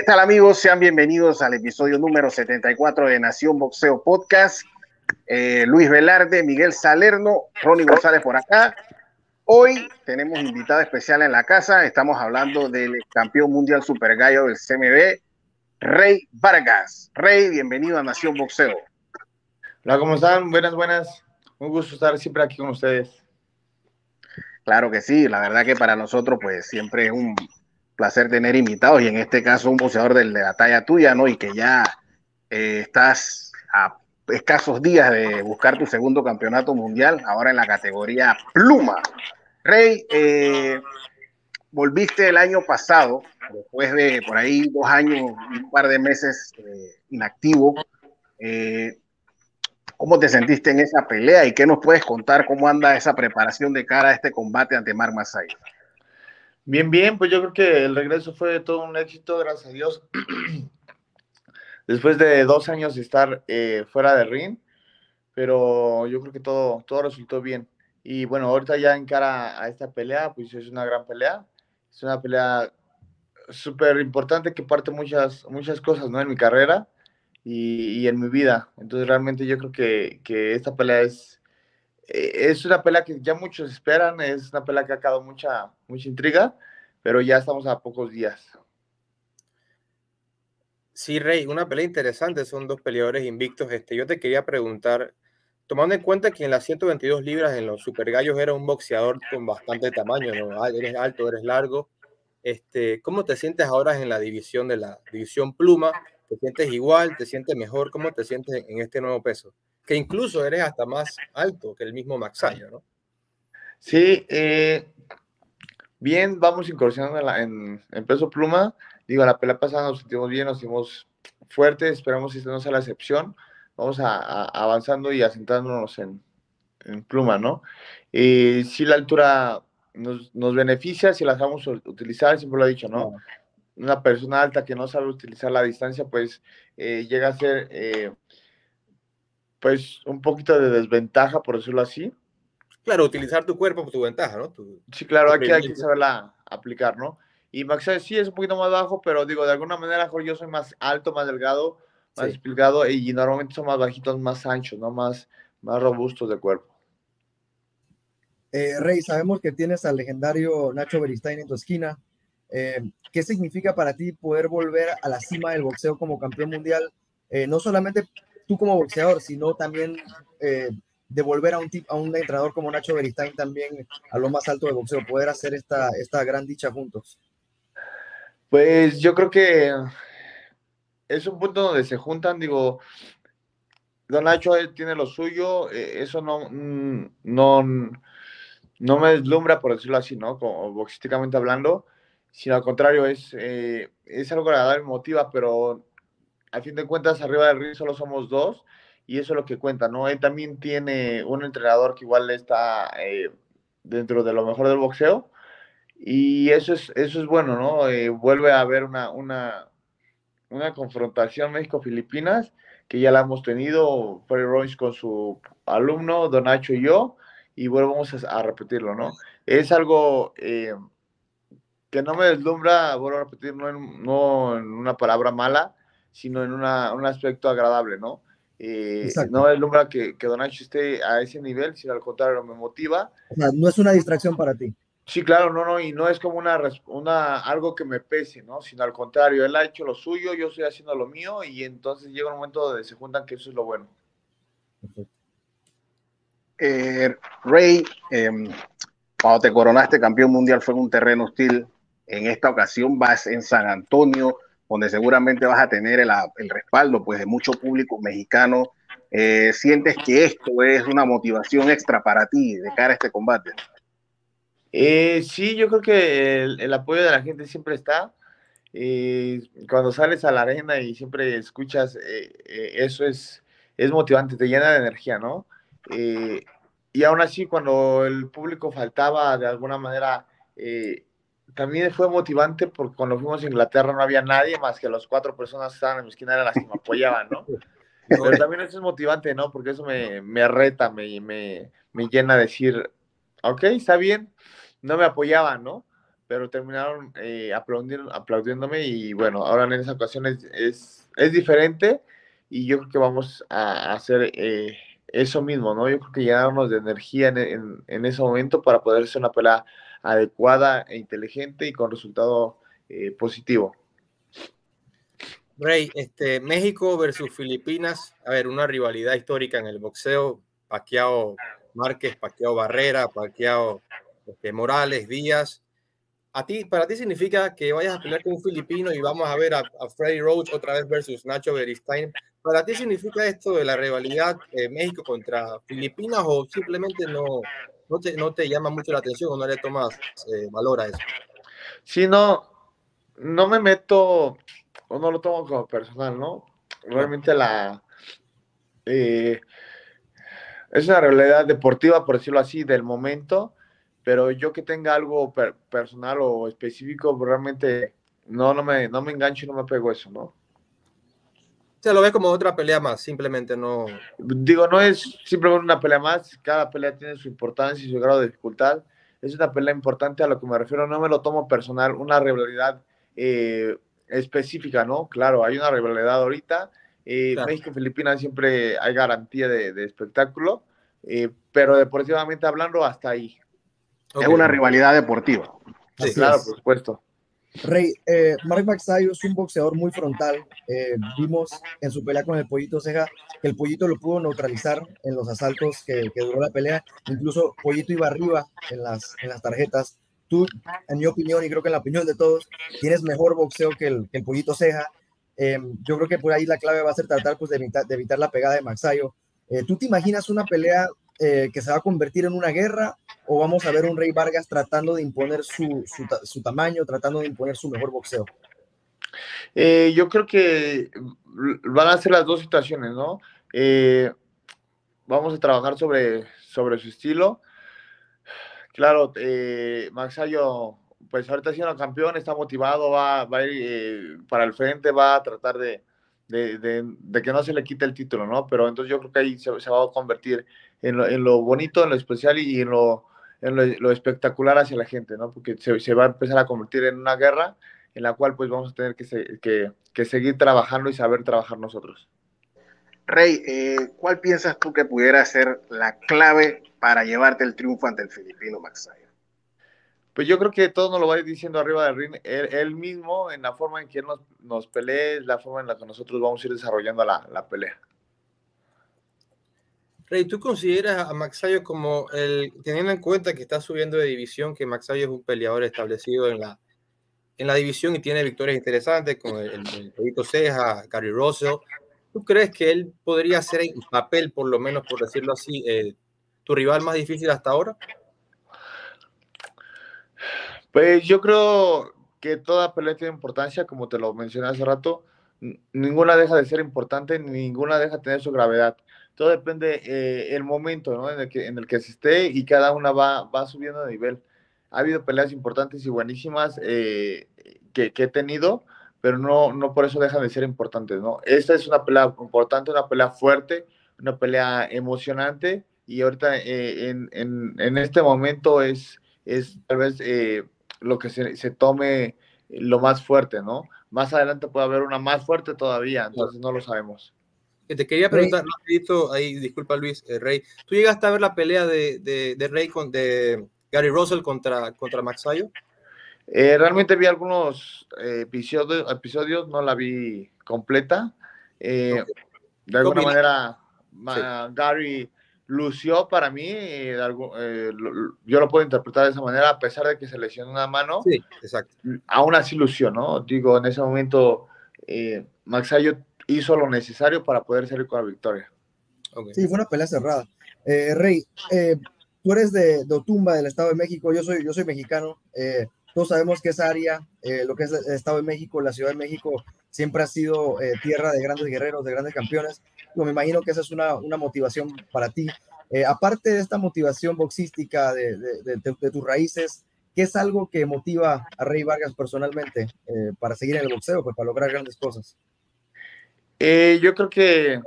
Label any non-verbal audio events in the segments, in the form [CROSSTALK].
¿Qué tal amigos? Sean bienvenidos al episodio número 74 de Nación Boxeo Podcast. Eh, Luis Velarde, Miguel Salerno, Ronnie González por acá. Hoy tenemos invitada especial en la casa. Estamos hablando del campeón mundial super gallo del CMB, Rey Vargas. Rey, bienvenido a Nación Boxeo. Hola, ¿cómo están? Buenas, buenas. Un gusto estar siempre aquí con ustedes. Claro que sí, la verdad que para nosotros pues siempre es un placer tener invitados y en este caso un boxeador de, la talla tuya, ¿no? Y que ya eh, estás a escasos días de buscar tu segundo campeonato mundial, ahora en la categoría pluma. Rey, eh, volviste el año pasado, después de por ahí dos años, un par de meses eh, inactivo. ¿Cómo te sentiste en esa pelea y qué nos puedes contar cómo anda esa preparación de cara a este combate ante Mar Masai? Bien, bien, pues yo creo que el regreso fue todo un éxito, gracias a Dios. [CLEARS THROAT] Después de dos años de estar eh, fuera del ring, pero yo creo que todo, todo resultó bien. Y bueno, ahorita ya en cara a esta pelea, pues es una gran pelea. Es una pelea súper importante que parte muchas, muchas cosas, ¿no? En mi carrera y, y en mi vida. Entonces realmente yo creo que, que esta pelea es, es una pelea que ya muchos esperan, es una pelea que ha dado mucha, mucha intriga, pero ya estamos a pocos días. Sí, Rey, una pelea interesante, son dos peleadores invictos. Este, yo te quería preguntar, tomando en cuenta que en las 122 libras en los Super Gallos era un boxeador con bastante tamaño, ¿no? eres alto, eres largo. Este, ¿Cómo te sientes ahora en la división de la división pluma? ¿Te sientes igual? ¿Te sientes mejor? ¿Cómo te sientes en este nuevo peso? Que incluso eres hasta más alto que el mismo Maxayo, ¿no? Sí, eh, bien, vamos incursionando en, en, peso pluma. Digo, la pelea pasada nos sentimos bien, nos sentimos fuertes, esperamos que esto no sea la excepción. Vamos a, avanzando y asentándonos en, en pluma, ¿no? Y si la altura nos, nos, beneficia si la sabemos utilizar, siempre lo he dicho, ¿no? Una persona alta que no sabe utilizar la distancia, pues eh, llega a ser eh, pues un poquito de desventaja, por decirlo así. Claro, utilizar tu cuerpo por tu ventaja, ¿no? sí, claro, aquí hay que saberla aplicar, ¿no? Y Max sí es un poquito más bajo, pero digo, de alguna manera mejor yo soy más alto, más delgado, más explicado y normalmente son más bajitos, más anchos, ¿no? Más, más robustos de cuerpo. Eh, Rey, sabemos que tienes al legendario Nacho Beristain en tu esquina. Eh, ¿Qué significa para ti poder volver a la cima del boxeo como campeón mundial? Eh, no solamente tú como boxeador, sino también eh, devolver a un, a un entrenador como Nacho Beristain también a lo más alto de boxeo, poder hacer esta, esta gran dicha juntos? Pues yo creo que es un punto donde se juntan, digo, Don Nacho tiene lo suyo, eh, eso no, mm, no, no me deslumbra, por decirlo así, ¿no? Como boxísticamente hablando, sino al contrario, es, eh, es algo agradable, motiva, pero a fin de cuentas, arriba del ring solo somos dos y eso es lo que cuenta, ¿no? Él también tiene un entrenador que igual está eh, dentro de lo mejor del boxeo y eso es, eso es bueno, ¿no? Eh, vuelve a haber una, una, una confrontación México-Filipinas que ya la hemos tenido, Freddy Royce con su alumno, Don Nacho y yo, y volvemos a, repetirlo, ¿no? Es algo eh, que no me deslumbra, vuelvo a repetir, no no en una palabra mala, sino en una, un aspecto agradable, ¿no? Eh, no es lugar que, que Donacho esté a ese nivel, sino al contrario, me motiva. O sea, no es una distracción para ti. Sí, claro, no, no, y no es como una, una algo que me pese, ¿no? Sino al contrario, él ha hecho lo suyo, yo estoy haciendo lo mío, y entonces llega un momento donde se juntan que eso es lo bueno. Eh, Rey, em, cuando te coronaste campeón mundial fue en un terreno hostil. En esta ocasión vas en San Antonio donde seguramente vas a tener el, respaldo pues, de mucho público mexicano. Eh, ¿Sientes que esto es una motivación extra para ti de cara a este combate? Eh, sí, yo creo que el, apoyo de la gente siempre está. Eh, cuando sales a la arena y siempre escuchas, eso es, es motivante, te llena de energía, ¿no? y aún así, cuando el público faltaba de alguna manera, también fue motivante porque cuando fuimos a Inglaterra no había nadie más que las cuatro personas que estaban en mi esquina eran las que me apoyaban, ¿no? Pero también eso es motivante, ¿no? Porque eso me, me reta, me, me, me llena de decir, ok, está bien, no me apoyaban, ¿no? pero terminaron eh, aplaudiéndome y bueno, ahora en esa ocasión es, es, diferente y yo creo que vamos a hacer eh, eso mismo, ¿no? Yo creo que llenarnos de energía en, en, ese momento para poder hacer una pelea adecuada e inteligente y con resultado eh, positivo. Rey, este, México versus Filipinas, a ver, una rivalidad histórica en el boxeo, Paquiao Márquez, Paquiao Barrera, Paquiao este, Morales, Díaz. A ti, para ti significa que vayas a pelear con un filipino y vamos a ver a, a Freddy Roach otra vez versus Nacho Beristain. ¿Para ti significa esto de la rivalidad de México contra Filipinas o simplemente no, no te llama mucho la atención o no le tomas eh, valor a eso? Sí, no, no me meto o no lo tomo como personal, ¿no? Realmente la... Eh, es una realidad deportiva, por decirlo así, del momento, pero yo que tenga algo personal o específico, realmente no, no, me, no me engancho y no me pego eso, ¿no? Se lo ve como otra pelea más, simplemente no. Digo, no es simplemente una pelea más, cada pelea tiene su importancia y su grado de dificultad. Es una pelea importante a lo que me refiero, no me lo tomo personal, una rivalidad eh, específica, ¿no? Claro, hay una rivalidad ahorita. Eh, México y Filipinas siempre hay garantía de, espectáculo, eh, pero deportivamente hablando, hasta ahí. Es una rivalidad deportiva. Sí, claro, por supuesto. Rey, eh, Mark Maxayo es un boxeador muy frontal. Eh, vimos en su pelea con el Pollito Ceja que el Pollito lo pudo neutralizar en los asaltos que, duró la pelea. Incluso Pollito iba arriba en las, en las tarjetas. Tú, en mi opinión, y creo que en la opinión de todos, tienes mejor boxeo que el, que el Pollito Ceja. Eh, yo creo que por ahí la clave va a ser tratar pues, de, evitar, de evitar la pegada de Maxayo. ¿Tú te imaginas una pelea que se va a convertir en una guerra o vamos a ver un Rey Vargas tratando de imponer su, su, tamaño, tratando de imponer su mejor boxeo? Eh, yo creo que van a ser las dos situaciones, ¿no? Eh, vamos a trabajar sobre, sobre su estilo. Claro, eh, Maxayo, pues ahorita siendo campeón, está motivado, va, va a ir eh, para el frente, va a tratar de, de, de, que no se le quite el título, ¿no? Pero entonces yo creo que ahí se, se va a convertir en lo, en lo, bonito, en lo especial y en lo, en lo, espectacular hacia la gente, ¿no? Porque se, va a empezar a convertir en una guerra en la cual pues vamos a tener que, que, seguir trabajando y saber trabajar nosotros. Rey, eh, ¿cuál piensas tú que pudiera ser la clave para llevarte el triunfo ante el filipino Maxaya? Pues yo creo que todo nos lo va diciendo arriba del ring él, mismo, en la forma en que él nos, nos pelee, la forma en la que nosotros vamos a ir desarrollando la, la pelea. Rey, ¿tú consideras a Maxayo como el, teniendo en cuenta que está subiendo de división, que Maxayo es un peleador establecido en la, en la división y tiene victorias interesantes con el, el, Ceja, Gary Russell? ¿Tú crees que él podría ser en papel, por lo menos por decirlo así, eh, tu rival más difícil hasta ahora? Pues yo creo que toda pelea tiene importancia, como te lo mencioné hace rato. Ninguna deja de ser importante, ninguna deja de tener su gravedad todo depende eh, el momento ¿no? en, el que, en el que se esté y cada una va, va subiendo de nivel. Ha habido peleas importantes y buenísimas eh, que, que, he tenido, pero no, no por eso dejan de ser importantes. ¿no? Esta es una pelea importante, una pelea fuerte, una pelea emocionante y ahorita eh, en, en, en, este momento es, es tal vez eh, lo que se, se, tome lo más fuerte, ¿no? Más adelante puede haber una más fuerte todavía, entonces no lo sabemos. Te quería preguntar, ahí, disculpa Luis, eh, Rey, ¿tú llegaste a ver la pelea de, de, Rey con de Gary Russell contra, contra Max eh, realmente vi algunos eh, episodios, episodios, no la vi completa. De alguna manera, Gary lució para mí, yo lo puedo interpretar de esa manera, a pesar de que se lesionó una mano. Sí, exacto. Aún así lució, ¿no? Digo, en ese momento, Max hizo lo necesario para poder salir con la victoria. Sí, fue una pelea cerrada. Eh, Rey, eh, tú eres de, de, Otumba, del Estado de México, yo soy, yo soy mexicano. Eh, todos sabemos que esa área, lo que es el Estado de México, la Ciudad de México, siempre ha sido tierra de grandes guerreros, de grandes campeones. Me imagino que esa es una, una motivación para ti. aparte de esta motivación boxística de, de, de, tus raíces, ¿qué es algo que motiva a Rey Vargas personalmente para seguir en el boxeo, pues, para lograr grandes cosas? Eh, yo creo que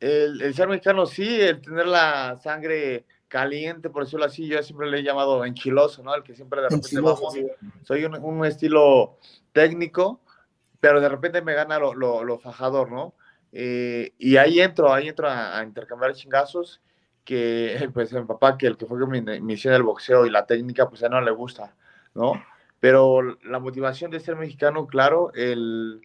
el, ser mexicano sí, el tener la sangre caliente, por decirlo así, yo siempre le he llamado enchiloso, ¿no? El que siempre de repente vamos, soy un, estilo técnico, pero de repente me gana lo, lo, fajador, ¿no? Eh, y ahí entro, ahí entro a, intercambiar chingazos, que [LAUGHS] pues mi papá, que el que fue mi, mi misión del boxeo y la técnica, pues a no le gusta, ¿no? Pero la motivación de ser mexicano, claro, el,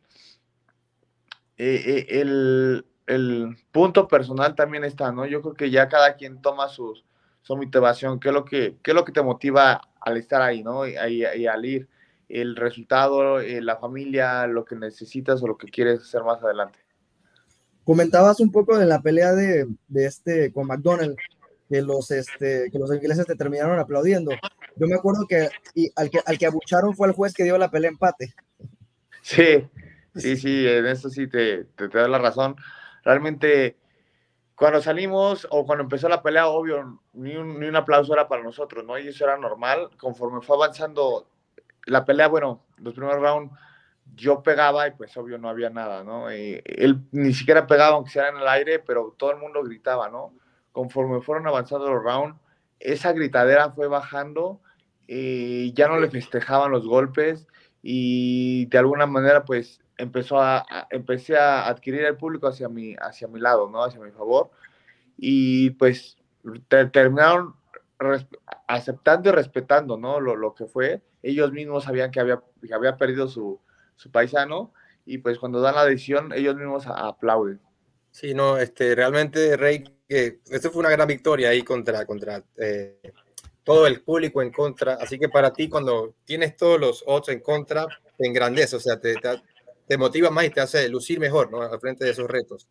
eh, eh, el, el punto personal también está, ¿no? Yo creo que ya cada quien toma sus, su motivación, qué es lo que, qué es lo que te motiva al estar ahí, ¿no? Y, y, al ir, el resultado, eh, la familia, lo que necesitas o lo que quieres hacer más adelante. Comentabas un poco de la pelea de, de este con McDonald, que los, este, que los ingleses te terminaron aplaudiendo. Yo me acuerdo que, y al que al que abucharon fue el juez que dio la pelea empate. Sí, sí, sí, en eso sí te, te, te doy la razón. Realmente cuando salimos o cuando empezó la pelea, obvio, ni un, ni un aplauso era para nosotros, ¿no? Y eso era normal. Conforme fue avanzando la pelea, bueno, los primeros rounds yo pegaba y pues obvio no había nada, ¿no? Él ni siquiera pegaba aunque sea en el aire, pero todo el mundo gritaba, ¿no? Conforme fueron avanzando los rounds, esa gritadera fue bajando y ya no le festejaban los golpes y de alguna manera pues empezó a, empecé a adquirir el público hacia mi, hacia mi lado, ¿no? Hacia mi favor. Y pues terminaron aceptando y respetando, ¿no? Lo, lo, que fue. Ellos mismos sabían que había, que había perdido su, su, paisano y pues cuando dan la decisión, ellos mismos aplauden. Sí, no, este, realmente, Rey, que esto fue una gran victoria ahí contra, contra eh, todo el público en contra. Así que para ti, cuando tienes todos los otros en contra, te engrandece, o sea, te, te, te motiva más y te hace lucir mejor, ¿no? Al frente de esos retos.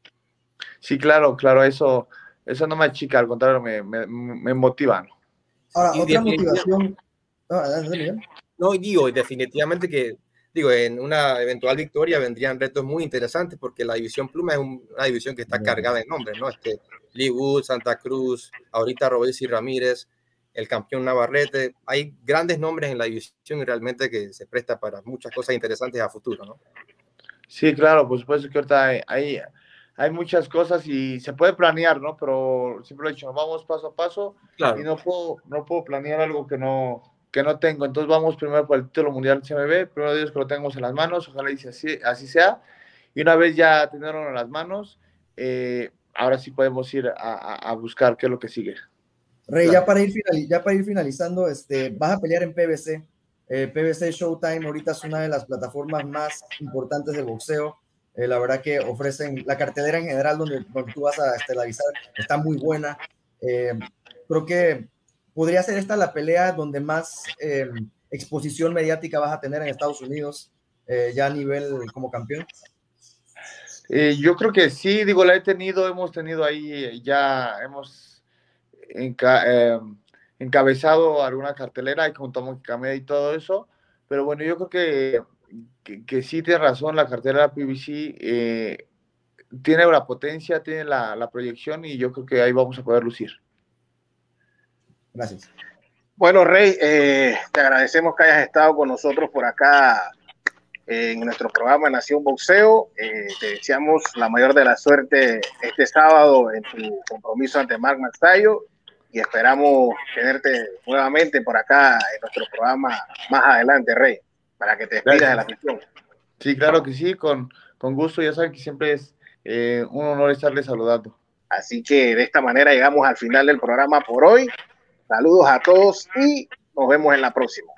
Sí, claro, claro, eso, eso no me achica, al contrario, me, me, me motiva. Ahora, otra motivación. No, digo, definitivamente que, digo, en una eventual victoria vendrían retos muy interesantes porque la división Pluma es una división que está cargada de nombres, ¿no? Este, Lee Wood, Santa Cruz, ahorita Robesi Ramírez, el campeón Navarrete. Hay grandes nombres en la división y realmente que se presta para muchas cosas interesantes a futuro, ¿no? Sí, claro, por supuesto que ahorita hay, hay, muchas cosas y se puede planear, ¿no? Pero siempre he dicho, vamos paso a paso y no puedo, no puedo planear algo que no, que no tengo. Entonces vamos primero por el título mundial CMB, primero Dios que lo tengamos en las manos, ojalá y así, así sea. Y una vez ya tenerlo en las manos, eh, ahora sí podemos ir a, buscar qué es lo que sigue. Rey, ya, para ir ya para ir finalizando, este, vas a pelear en PBC. Eh, PBC Showtime ahorita es una de las plataformas más importantes de boxeo. Eh, la verdad que ofrecen la cartelera en general donde, tú vas a estelarizar está muy buena. Eh, creo que podría ser esta la pelea donde más exposición mediática vas a tener en Estados Unidos ya a nivel como campeón. yo creo que sí, digo, la he tenido, hemos tenido ahí, ya hemos encabezado alguna cartelera y con Tomo y todo eso, pero bueno, yo creo que, que, sí tiene razón, la cartelera PBC eh, tiene la potencia, tiene la, la, proyección y yo creo que ahí vamos a poder lucir. Gracias. Bueno, Rey, eh, te agradecemos que hayas estado con nosotros por acá en nuestro programa Nación Boxeo. Eh, te deseamos la mayor de la suerte este sábado en tu compromiso ante Mark Mastayo y esperamos tenerte nuevamente por acá en nuestro programa más adelante, Rey, para que te despidas de la afición. Sí, claro que sí, con, con gusto, ya saben que siempre es eh, un honor estarles saludando. Así que de esta manera llegamos al final del programa por hoy. Saludos a todos y nos vemos en la próxima.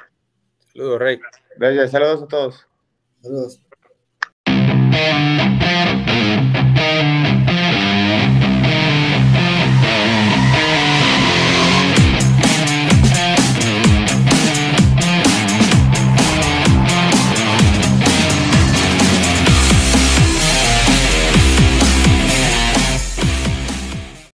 Saludos, Rey. Gracias, saludos a todos. Saludos.